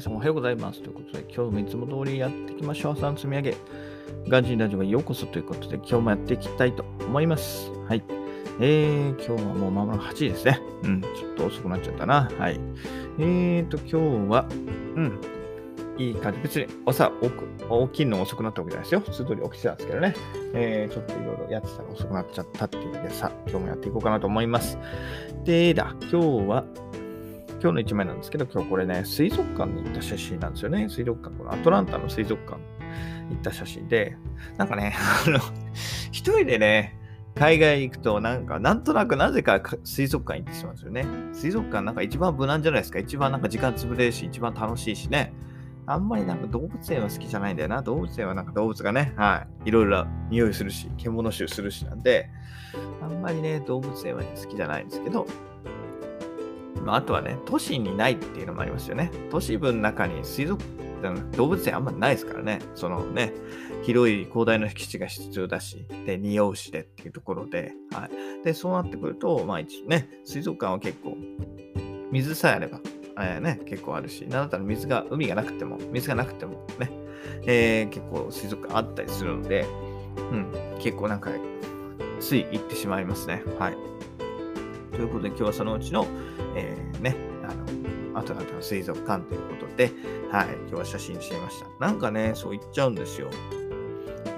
皆さんおはようございます。ということで、今日もいつも通りやっていきましょう。朝の積み上げ。ガンジーラジオへようこそということで、今日もやっていきたいと思います。はい。えー、今日はもう間もなく8時ですね。うん、ちょっと遅くなっちゃったな。はい。えーと、今日は、うん、いい感じ。別に朝起きるの遅くなったわけじゃないですよ。普通通り起きてたんですけどね。えー、ちょっといろいろやってたら遅くなっちゃったっていうのでさ、今日もやっていこうかなと思います。でだ、今日は、今日の一枚なんですけど、今日これね、水族館に行った写真なんですよね。水族館、このアトランタの水族館行った写真で、なんかね、あの、一人でね、海外行くと、なんか、なんとなくなぜか水族館行ってしまうんですよね。水族館なんか一番無難じゃないですか。一番なんか時間潰れるし、一番楽しいしね。あんまりなんか動物園は好きじゃないんだよな。動物園はなんか動物がね、はい、いろいろ匂いするし、獣臭するしなんで、あんまりね、動物園は好きじゃないんですけど、まあ、あとはね、都市にないっていうのもありますよね。都市部の中に水族動物園あんまないですからね。そのね、広い広大な敷地が必要だし、で、匂うしでっていうところで、はい。で、そうなってくると、まあ一応ね、水族館は結構、水さえあれば、えー、ね、結構あるし、なんだったら水が、海がなくても、水がなくてもね、えー、結構水族館あったりするので、うん、結構なんか、つい行ってしまいますね。はい。ということで、今日はそのうちの、えー、ね、あの、アトランタの水族館ということで、はい、今日は写真してみました。なんかね、そう言っちゃうんですよ。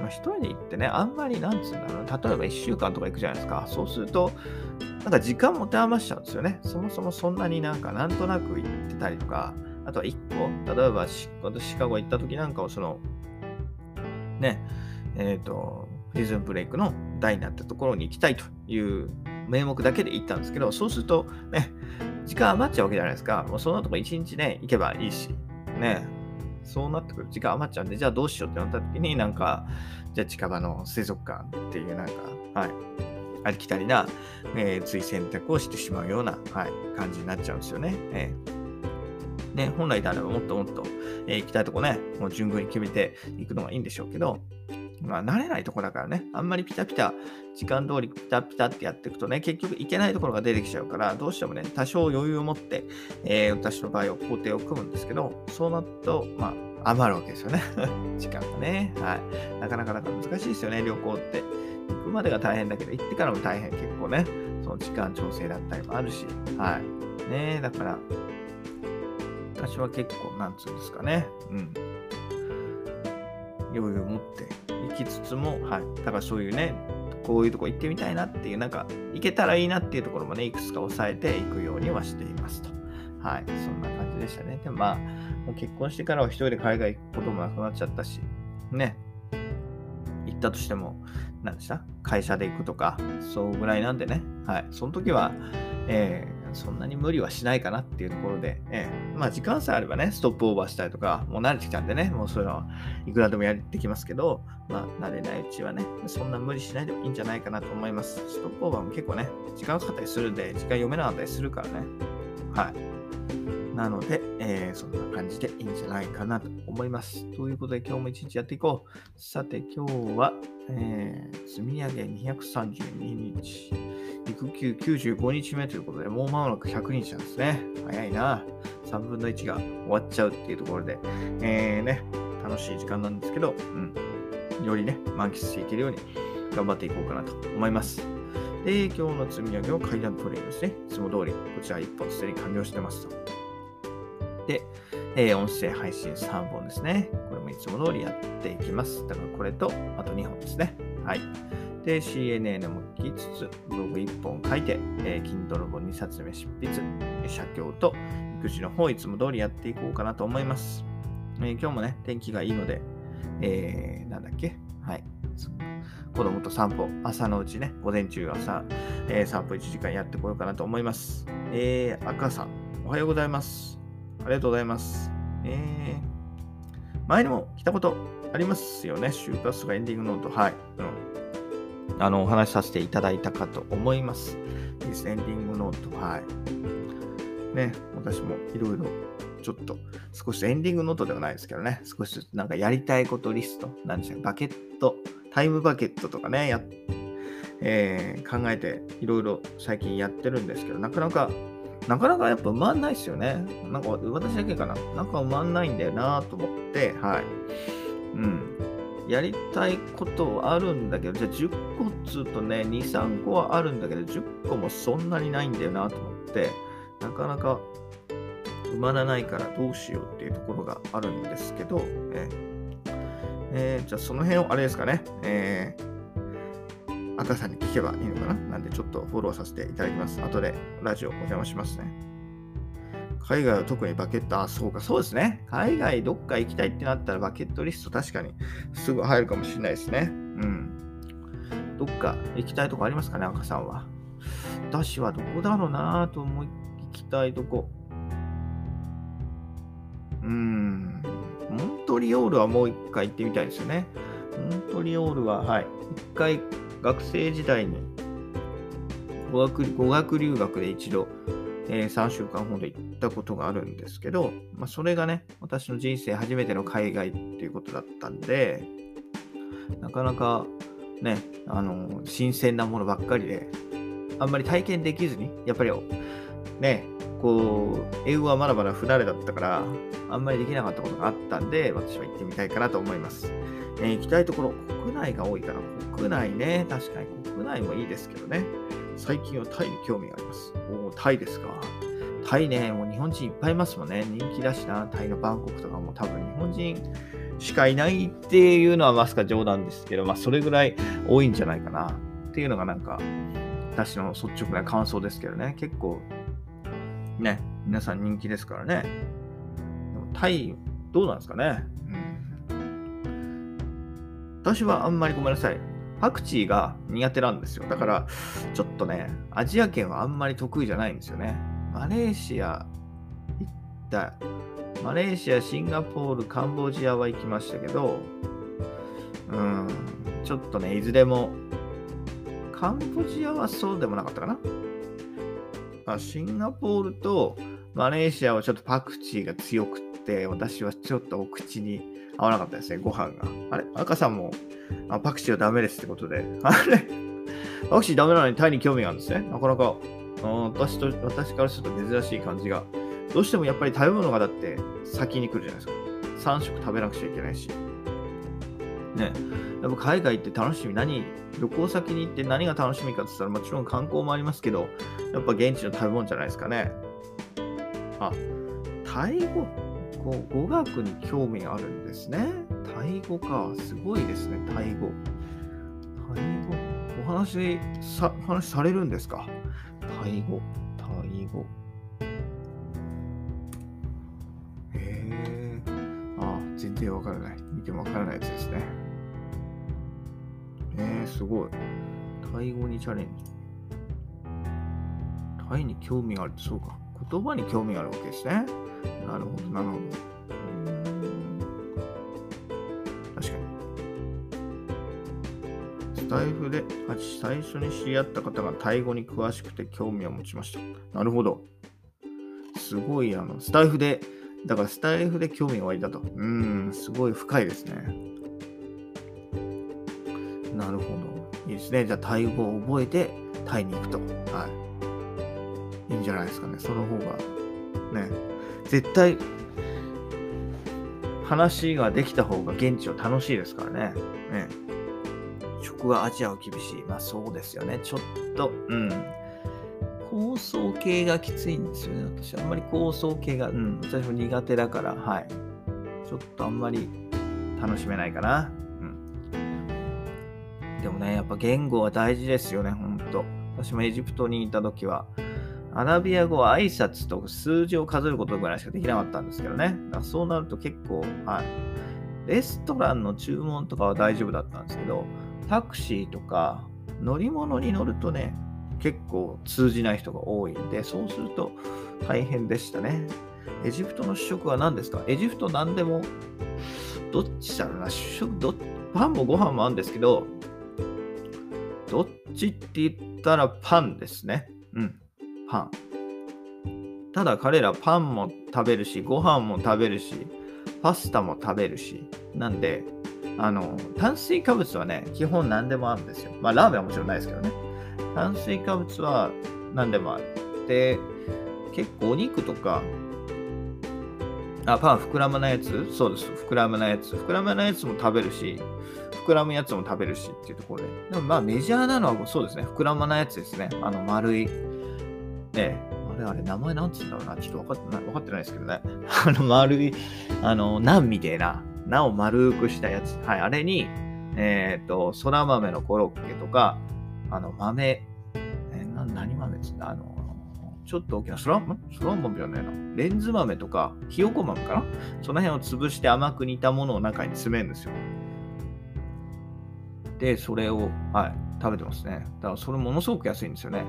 まあ、一人で行ってね、あんまり、なんつうんだろう、例えば1週間とか行くじゃないですか。そうすると、なんか時間持て余しちゃうんですよね。そもそもそんなになんか、なんとなく行ってたりとか、あとは1個、例えば私シカゴ行った時なんかをその、ね、えっ、ー、と、リズンブレイクの台になったところに行きたいという名目だけで行ったんですけど、そうするとね、時間余っちゃうわけじゃないですか。もうその後も1日ね、行けばいいし、ね、そうなってくる時間余っちゃうんで、じゃあどうしようってなった時に、なんか、じゃあ近場の水族館っていうなんか、はい、ありきたりな、えー、つい選択をしてしまうような、はい、感じになっちゃうんですよね。えー、ね、本来であればもっともっと、えー、行きたいとこね、もう順繰り決めていくのがいいんでしょうけど、まあ、慣れないとこだからね、あんまりピタピタ、時間通りピタピタってやっていくとね、結局いけないところが出てきちゃうから、どうしてもね、多少余裕を持って、えー、私の場合は工程を組むんですけど、そうなると、まあ、余るわけですよね。時間がね。はい。なかなかなか難しいですよね、旅行って。行くまでが大変だけど、行ってからも大変、結構ね。その時間調整だったりもあるし。はい。ねだから、私は結構、なんつうんですかね。うん。余裕を持って行きつつも、はい。だからそういうね、こういうとこ行ってみたいなっていう、なんか、行けたらいいなっていうところもね、いくつか抑えていくようにはしていますと。はい。そんな感じでしたね。でもまあ、もう結婚してからは一人で海外行くこともなくなっちゃったし、ね。行ったとしても、何でした？会社で行くとか、そうぐらいなんでね。はい。その時は、えーそんなに無理はしないかなっていうところで、ええ、まあ時間さえあればね、ストップオーバーしたりとか、もう慣れてきたんでね、もうそういうのはいくらでもやってきますけど、まあ慣れないうちはね、そんな無理しないでもいいんじゃないかなと思います。ストップオーバーも結構ね、時間かかったりするんで、時間読めなかったりするからね。はい。なので、えー、そんな感じでいいんじゃないかなと思います。ということで今日も一日やっていこう。さて今日は、えー、積み上げ232日。育休95日目ということで、もう間もなく100日なんですね。早いな。3分の1が終わっちゃうっていうところで、えー、ね、楽しい時間なんですけど、うん、よりね、満喫していけるように頑張っていこうかなと思います。で、今日の積み上げは階段トレインですね。いつも通り、こちら1本すでに完了してますと。で、えー、音声配信3本ですね。これもいつも通りやっていきます。だからこれと、あと2本ですね。はい。で、CNN も聞きつつ、ブログ1本書いて、えー、Kindle 本2冊目執筆、写経と育児の方いつも通りやっていこうかなと思います。えー、今日もね、天気がいいので、えー、なんだっけ？はい。子供と散歩、朝のうちね、午前中朝、えー、散歩1時間やってこようかなと思います。えー、赤さん、おはようございます。ありがとうございます。えー、前にも来たことありますよね。就活とかエンディングノート。はい。うんあの、お話しさせていただいたかと思います。いいです、エンディングノート。はい。ね、私もいろいろちょっと少しエンディングノートではないですけどね、少しずつなんかやりたいことリスト、なんでしょう、バケット、タイムバケットとかね、やえー、考えていろいろ最近やってるんですけど、なかなかなかなかやっぱ埋まんないですよね。なんか私だけかな。なんか埋まんないんだよなと思って、はい。うん。やりたいことはあるんだけど、じゃあ10個っつうとね、2、3個はあるんだけど、10個もそんなにないんだよなと思って、なかなか埋まらないからどうしようっていうところがあるんですけど、ええー、じゃあその辺をあれですかね、えー、赤さんに聞けばいいのかななんでちょっとフォローさせていただきます。後でラジオお邪魔しますね。海外は特にバケット、あ、そうか、そうですね。海外どっか行きたいってなったらバケットリスト確かにすぐ入るかもしれないですね。うん。どっか行きたいとこありますかね、赤さんは。私はどこだろうなと思い、行きたいとこ。うーん。モントリオールはもう一回行ってみたいですよね。モントリオールは、はい。一回学生時代に語学語学留学で一度、えー、3週間ほど行ったことがあるんですけど、まあ、それがね、私の人生初めての海外っていうことだったんで、なかなかね、あの、新鮮なものばっかりで、あんまり体験できずに、やっぱりね、こう、英語はまだまだ不慣れだったから、あんまりできなかったことがあったんで、私は行ってみたいかなと思います。えー、行きたいところ、国内が多いから、国内ね、確かに国内もいいですけどね。最近はタイに興味があります。おおタイですか。タイね、もう日本人いっぱいいますもんね。人気だしな、タイのバンコクとかも多分日本人しかいないっていうのはまさか冗談ですけど、まあそれぐらい多いんじゃないかなっていうのがなんか、私の率直な感想ですけどね。結構ね、皆さん人気ですからね。でもタイ、どうなんですかね。うん。私はあんまりごめんなさい。パクチーが苦手なんですよ。だから、ちょっとね、アジア圏はあんまり得意じゃないんですよね。マレーシア行った。マレーシア、シンガポール、カンボジアは行きましたけど、うん、ちょっとね、いずれも、カンボジアはそうでもなかったかな。あシンガポールとマレーシアはちょっとパクチーが強くって、私はちょっとお口に合わなかったですね、ご飯が。あれ？赤さんもあパクチーはダメですってことで。あれ？パクチーダメなのにタイに興味があるんですね。なかなか、私と、私からすると珍しい感じが。どうしてもやっぱり食べ物がだって先に来るじゃないですか。3食食べなくちゃいけないし。ね。やっぱ海外って楽しみ何、旅行先に行って何が楽しみかって言ったらもちろん観光もありますけど、やっぱ現地の食べ物じゃないですかね。あ、タイ語、語学に興味があるんですね。タイ語か。すごいですね、タイ語。タイ語？お話さ、話されるんですか？タイ語？タイ語。全然わからない。見てもわからないやつですね。えー、すごい。タイ語にチャレンジ。タイに興味があるってそうか。言葉に興味があるわけですね。なるほど、なるほど。確かに。スタイフで最初に知り合った方がタイ語に詳しくて興味を持ちました。なるほど。すごい、あの、スタイフで、だからスタイフで興味が湧いたと。うん、すごい深いですね。なるほど。いいですね。じゃあ、タイ語を覚えて、タイに行くと。はい。いいんじゃないですかね。その方が、ね。絶対、話ができた方が現地は楽しいですからね。ね。食はアジアは厳しい。まあそうですよね。ちょっと、うん。構想系がきついんですよね。私、あんまり構想系が、うん、私も苦手だから、はい。ちょっとあんまり楽しめないかな。うん。でもね、やっぱ言語は大事ですよね、ほんと。私もエジプトにいた時は、アラビア語は挨拶と数字を数えることぐらいしかできなかったんですけどね。だからそうなると結構、はい。レストランの注文とかは大丈夫だったんですけど、タクシーとか乗り物に乗るとね、結構通じない人が多いんで、そうすると大変でしたね。エジプトの主食は何ですか？エジプト何でも、どっちだろうな、主食ど、パンもご飯もあるんですけど、どっちって言ったらパンですね。うん。パン。ただ彼らパンも食べるし、ご飯も食べるし、パスタも食べるし、なんで、あの、炭水化物はね、基本何でもあるんですよ。まあ、ラーメンはもちろんないですけどね。炭水化物は何でもある。で、結構お肉とか、あ、パン膨らまないやつ？そうです。膨らまないやつ。膨らまないやつも食べるし、膨らむやつも食べるしっていうところで。でもまあメジャーなのはそうですね。膨らまないやつですね。あの丸い。え。あれあれ、名前なんつうんだろうな。ちょっと分かってない、分かってないですけどね。あの丸い、あの、ナンみたいな、ナを丸くしたやつ。はい。あれに、えっ、ー、と、そら豆のコロッケとか、あの、豆、え、な何豆ですかあの、ちょっと大きなそらん、そらん豆じゃないな。レンズ豆とか、ひよこ豆かな？その辺を潰して甘く煮たものを中に詰めるんですよ。で、それを、はい、食べてますね。だからそれものすごく安いんですよね。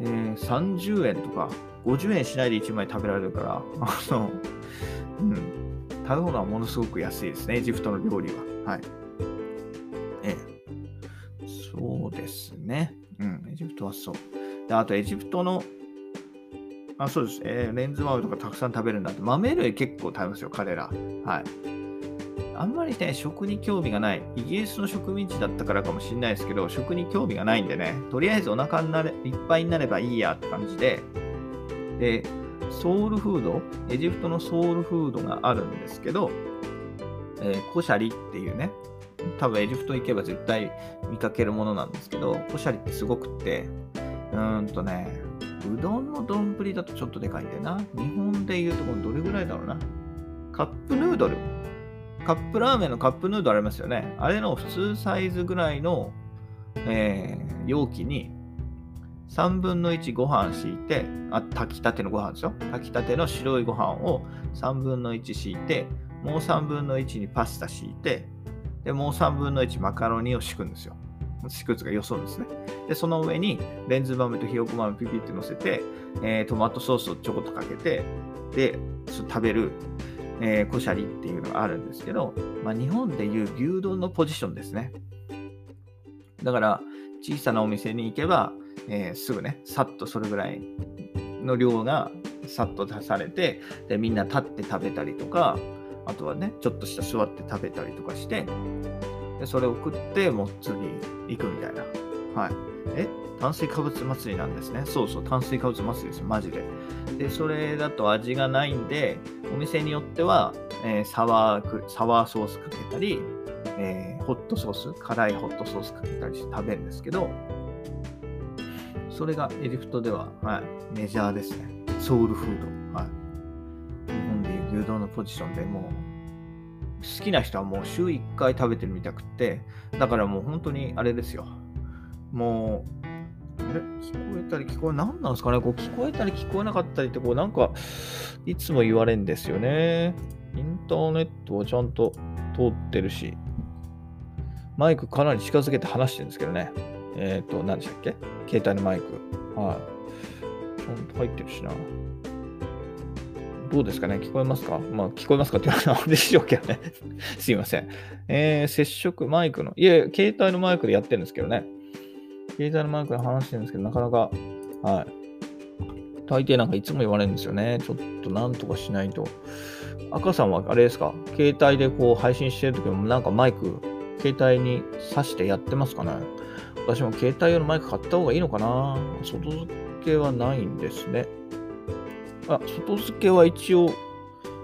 えー、30円とか50円しないで1枚食べられるから、あの、うん、食べ物はものすごく安いですね、エジプトの料理は。はい。ええ。そうですね。うん、エジプトはそう。であと、エジプトの、あ、そうです。えー、レンズ豆とかたくさん食べるんだって。豆類結構食べますよ、彼ら。はい。あんまりね、食に興味がない。イギリスの植民地だったからかもしれないですけど、食に興味がないんでね、とりあえずお腹になれいっぱいになればいいやって感じで、で、ソウルフード、エジプトのソウルフードがあるんですけど、えー、コシャリっていうね、多分エジプト行けば絶対見かけるものなんですけど、コシャリってすごくって、うーんとね、うどんの丼だとちょっとでかいんだよな。日本でいうところどれぐらいだろうな。カップヌードルカップラーメンのカップヌードルありますよね。あれの普通サイズぐらいの、えー、容器に3分の1ご飯敷いて、あ、炊きたてのご飯ですよ。炊きたての白いご飯を3分の1敷いて、もう3分の1にパスタ敷いて、で、もう3分の1マカロニを敷くんですよ。敷くつがよそうですね。で、その上にレンズ豆とひよこ豆ピピって乗せて、えー、トマトソースをちょこっとかけて、で、食べるえー、コシャリっていうのがあるんですけど、まあ、日本でいう牛丼のポジションですね。だから、小さなお店に行けば、えー、すぐね、さっとそれぐらいの量がさっと出されて、で、みんな立って食べたりとか、あとはね、ちょっとした座って食べたりとかして、でそれを食って、もう次行くみたいな。はい。え？炭水化物祭りなんですね。そうそう、炭水化物祭りです、マジで。で、それだと味がないんで、お店によっては、えー、サワーサワーソースかけたり、えー、ホットソース、辛いホットソースかけたりして食べるんですけど、それがエジプトでは、はい、メジャーですね。ソウルフード。ポジションでもう、好きな人はもう週1回食べてるみたくって、だからもう本当にあれですよ。もう、あれ？聞こえたり聞こえ、何なんですかね？こう聞こえたり聞こえなかったりって、こうなんか、いつも言われんですよね。インターネットはちゃんと通ってるし、マイクかなり近づけて話してるんですけどね。えっ、ー、と、何でしたっけ？携帯のマイク。はい。ちゃんと入ってるしな。どうですかね？聞こえますか？まあ、聞こえますかって言われたらあれでしょうけどね。すいません。えー、接触、マイクの、いえ、携帯のマイクでやってるんですけどね。携帯のマイクで話してるんですけど、なかなか、はい。大抵なんかいつも言われるんですよね。ちょっとなんとかしないと。赤さんはあれですか？携帯でこう配信してるときもなんかマイク、携帯に挿してやってますかね？私も携帯用のマイク買った方がいいのかな？外付けはないんですね。あ、外付けは一応、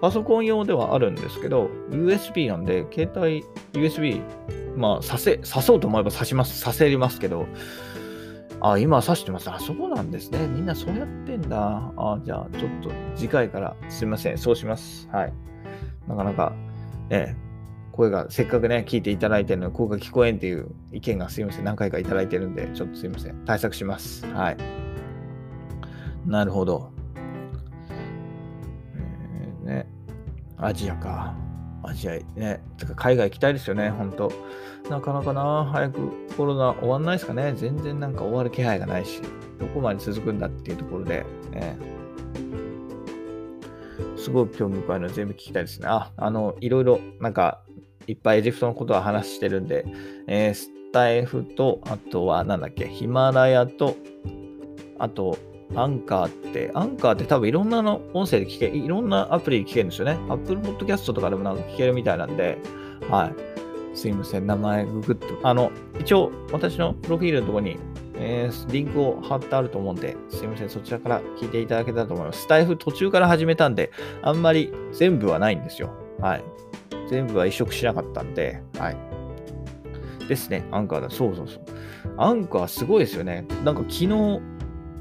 パソコン用ではあるんですけど、USB なんで、携帯 USB まあ、させ、刺そうと思えば刺します、刺せますけど、あ、今刺してます。あ、そうなんですね。みんなそうやってんだ。あ、じゃあ、ちょっと次回からすいません。そうします。はい。なかなか、ええ、声がせっかくね、聞いていただいてるのに、声が聞こえんっていう意見がすいません。何回かいただいてるんで、ちょっとすいません。対策します。はい。なるほど。アジアか。アジアね、てか海外行きたいですよね、ほんと。なかなかな、早くコロナ終わんないですかね。全然なんか終わる気配がないし、どこまで続くんだっていうところで、ね、すごく興味深いので全部聞きたいですね。あ、あの、いろいろなんかいっぱいエジプトのことは話してるんで、えー、スタイフと、あとはなんだっけ、ヒマラヤと、あと、アンカーって、アンカーって多分いろんなの音声で聞け、いろんなアプリで聞けるんですよね。Apple Podcast とかでもなんか聞けるみたいなんで、はい。すいません、名前ググって、あの、一応私のプロフィールのところにえー、リンクを貼ってあると思うんで、すいません、そちらから聞いていただけたらと思います。スタイフ途中から始めたんで、あんまり全部はないんですよ。はい。全部は移植しなかったんで、はい。ですね、アンカーだ。そうそうそう。アンカーすごいですよね。なんか昨日、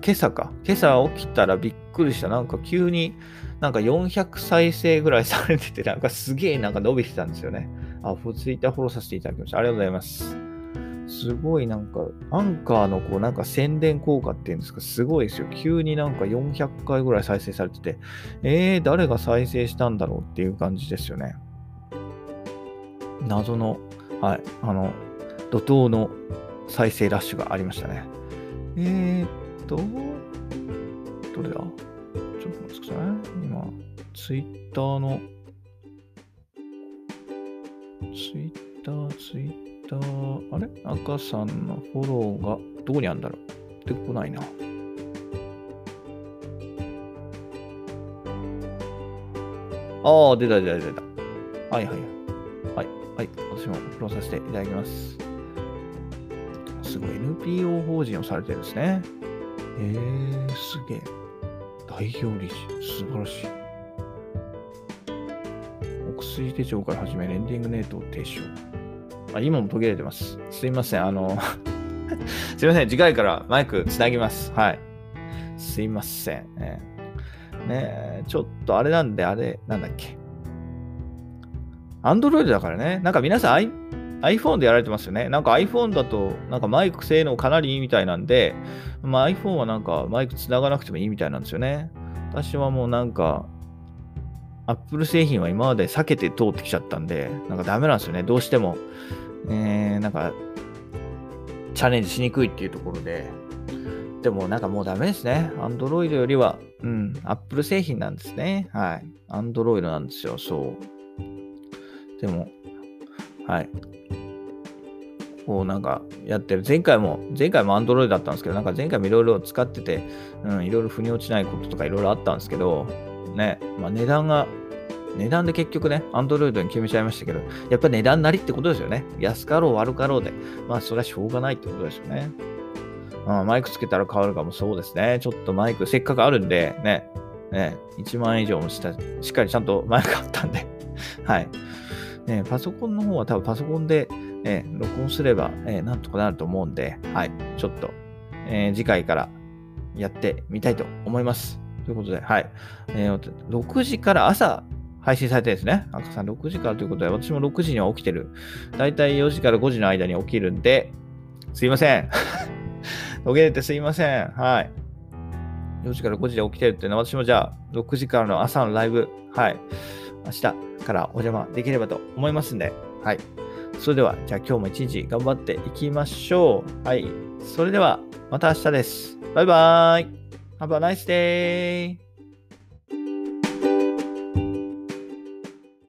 今朝か。今朝起きたらびっくりした。なんか急になんか400再生ぐらいされてて、なんかすげえなんか伸びてたんですよね。あ、ツイッターフォローさせていただきました。ありがとうございます。すごいなんか、アンカーのこうなんか宣伝効果っていうんですか、すごいですよ。急になんか400回ぐらい再生されてて、えー、誰が再生したんだろうっていう感じですよね。謎の、はい、あの、怒涛の再生ラッシュがありましたね。えー、と、どれだ？ちょっと待ってください。今、ツイッターの、ツイッター、ツイッター、あれ？赤さんのフォローがどこにあるんだろう？出てこないな。ああ、出た出た出た。はいはい。はい。はい。私もフォローさせていただきます。すごい NPO 法人をされてるんですね。えー、すげえ。代表理事、素晴らしい。お薬手帳から始め、レンディングネートを提唱。あ、今も途切れてます。すいません。あの すいません。次回からマイクつなぎます。はい。すいません。ねねちょっとあれなんで、あれ、なんだっけ。アンドロイドだからね。なんか皆さん iPhone でやられてますよね。なんか iPhone だと、なんかマイク性能かなりいいみたいなんで、まあ、iPhone はなんかマイク繋がなくてもいいみたいなんですよね。私はもうなんか、Apple 製品は今まで避けて通ってきちゃったんで、なんかダメなんですよね。どうしても。えー、なんか、チャレンジしにくいっていうところで。でもなんかもうダメですね。Android よりは、うん、Apple 製品なんですね。はい。Android なんですよ。そう。でも、はい。こうなんかやってる。前回も、前回も Android だったんですけど、なんか前回もいろいろ使ってて、うん、いろいろ腑に落ちないこととかいろいろあったんですけど、ね、まあ値段が、値段で結局ね、Android に決めちゃいましたけど、やっぱ値段なりってことですよね。安かろう悪かろうで。まあそれはしょうがないってことですよね。まあ、マイクつけたら変わるかもそうですね。ちょっとマイクせっかくあるんで、ね、ね、1万円以上もした、しっかりちゃんとマイクあったんで、はい。ね、パソコンの方は多分パソコンで、えー、録音すれば、えー、なんとかなると思うんで、はい、ちょっと、えー、次回からやってみたいと思います。ということで、はい。えー、6時から朝配信されてですね、赤さん6時からということで、私も6時には起きてる。だいたい4時から5時の間に起きるんで、すいません。途切れてすいません。はい。4時から5時で起きてるっていうのは、私もじゃあ、6時からの朝のライブ、はい。明日からお邪魔できればと思いますんで、はい。それでは、じゃあ今日も一日頑張っていきましょう。はい。それでは、また明日です。バイバーイ。Have a nice day!